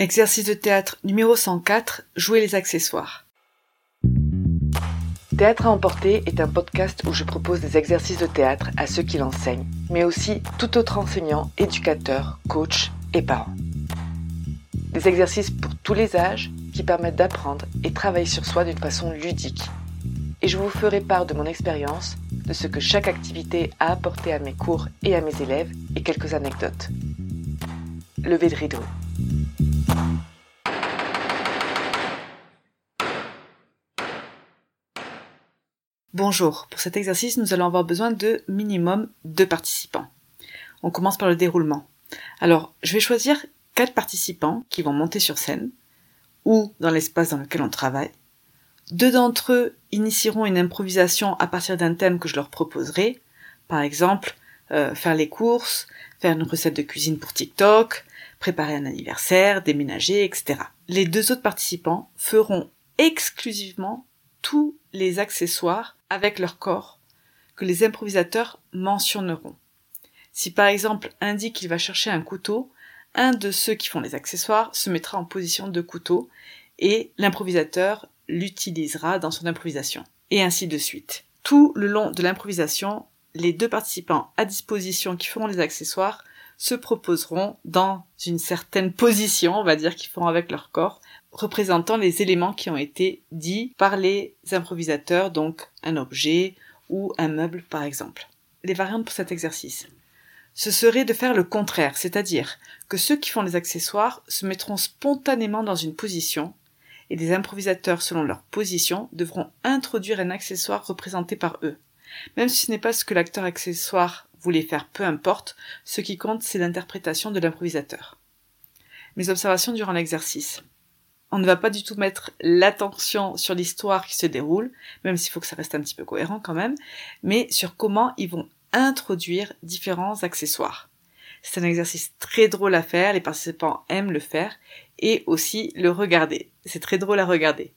Exercice de théâtre numéro 104 Jouer les accessoires. Théâtre à emporter est un podcast où je propose des exercices de théâtre à ceux qui l'enseignent, mais aussi tout autre enseignant, éducateur, coach et parents. Des exercices pour tous les âges qui permettent d'apprendre et travailler sur soi d'une façon ludique. Et je vous ferai part de mon expérience, de ce que chaque activité a apporté à mes cours et à mes élèves et quelques anecdotes. Levez de rideau. Bonjour, pour cet exercice, nous allons avoir besoin de minimum deux participants. On commence par le déroulement. Alors, je vais choisir quatre participants qui vont monter sur scène ou dans l'espace dans lequel on travaille. Deux d'entre eux initieront une improvisation à partir d'un thème que je leur proposerai. Par exemple, euh, faire les courses, faire une recette de cuisine pour TikTok, préparer un anniversaire, déménager, etc. Les deux autres participants feront exclusivement tous les accessoires avec leur corps que les improvisateurs mentionneront. Si par exemple un dit qu'il va chercher un couteau, un de ceux qui font les accessoires se mettra en position de couteau et l'improvisateur l'utilisera dans son improvisation. Et ainsi de suite. Tout le long de l'improvisation, les deux participants à disposition qui feront les accessoires se proposeront dans une certaine position, on va dire, qu'ils feront avec leur corps, représentant les éléments qui ont été dits par les improvisateurs, donc un objet ou un meuble par exemple. Les variantes pour cet exercice ce serait de faire le contraire, c'est-à-dire que ceux qui font les accessoires se mettront spontanément dans une position, et les improvisateurs, selon leur position, devront introduire un accessoire représenté par eux. Même si ce n'est pas ce que l'acteur accessoire voulait faire, peu importe, ce qui compte, c'est l'interprétation de l'improvisateur. Mes observations durant l'exercice. On ne va pas du tout mettre l'attention sur l'histoire qui se déroule, même s'il faut que ça reste un petit peu cohérent quand même, mais sur comment ils vont introduire différents accessoires. C'est un exercice très drôle à faire, les participants aiment le faire et aussi le regarder. C'est très drôle à regarder.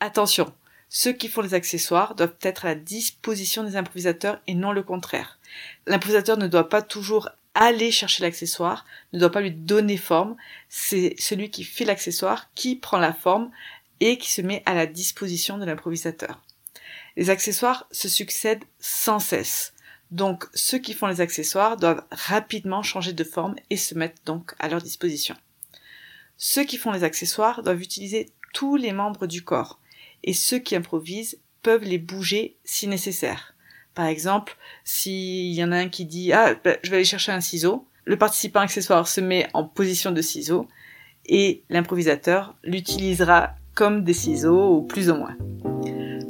Attention, ceux qui font les accessoires doivent être à la disposition des improvisateurs et non le contraire. L'improvisateur ne doit pas toujours aller chercher l'accessoire, ne doit pas lui donner forme, c'est celui qui fait l'accessoire qui prend la forme et qui se met à la disposition de l'improvisateur. Les accessoires se succèdent sans cesse. Donc ceux qui font les accessoires doivent rapidement changer de forme et se mettre donc à leur disposition. Ceux qui font les accessoires doivent utiliser tous les membres du corps et ceux qui improvisent peuvent les bouger si nécessaire. Par exemple, s'il y en a un qui dit ah ben, je vais aller chercher un ciseau, le participant accessoire se met en position de ciseau et l'improvisateur l'utilisera comme des ciseaux ou plus ou moins.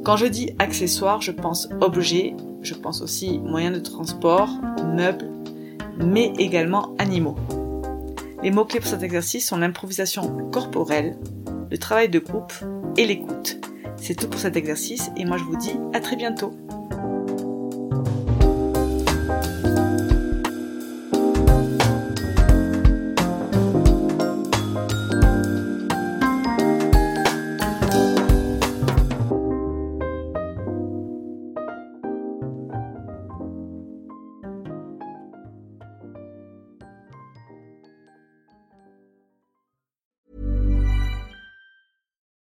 Quand je dis accessoire, je pense objet, je pense aussi moyens de transport, meubles, mais également animaux. Les mots-clés pour cet exercice sont l'improvisation corporelle, le travail de groupe et l'écoute. C'est tout pour cet exercice et moi je vous dis à très bientôt.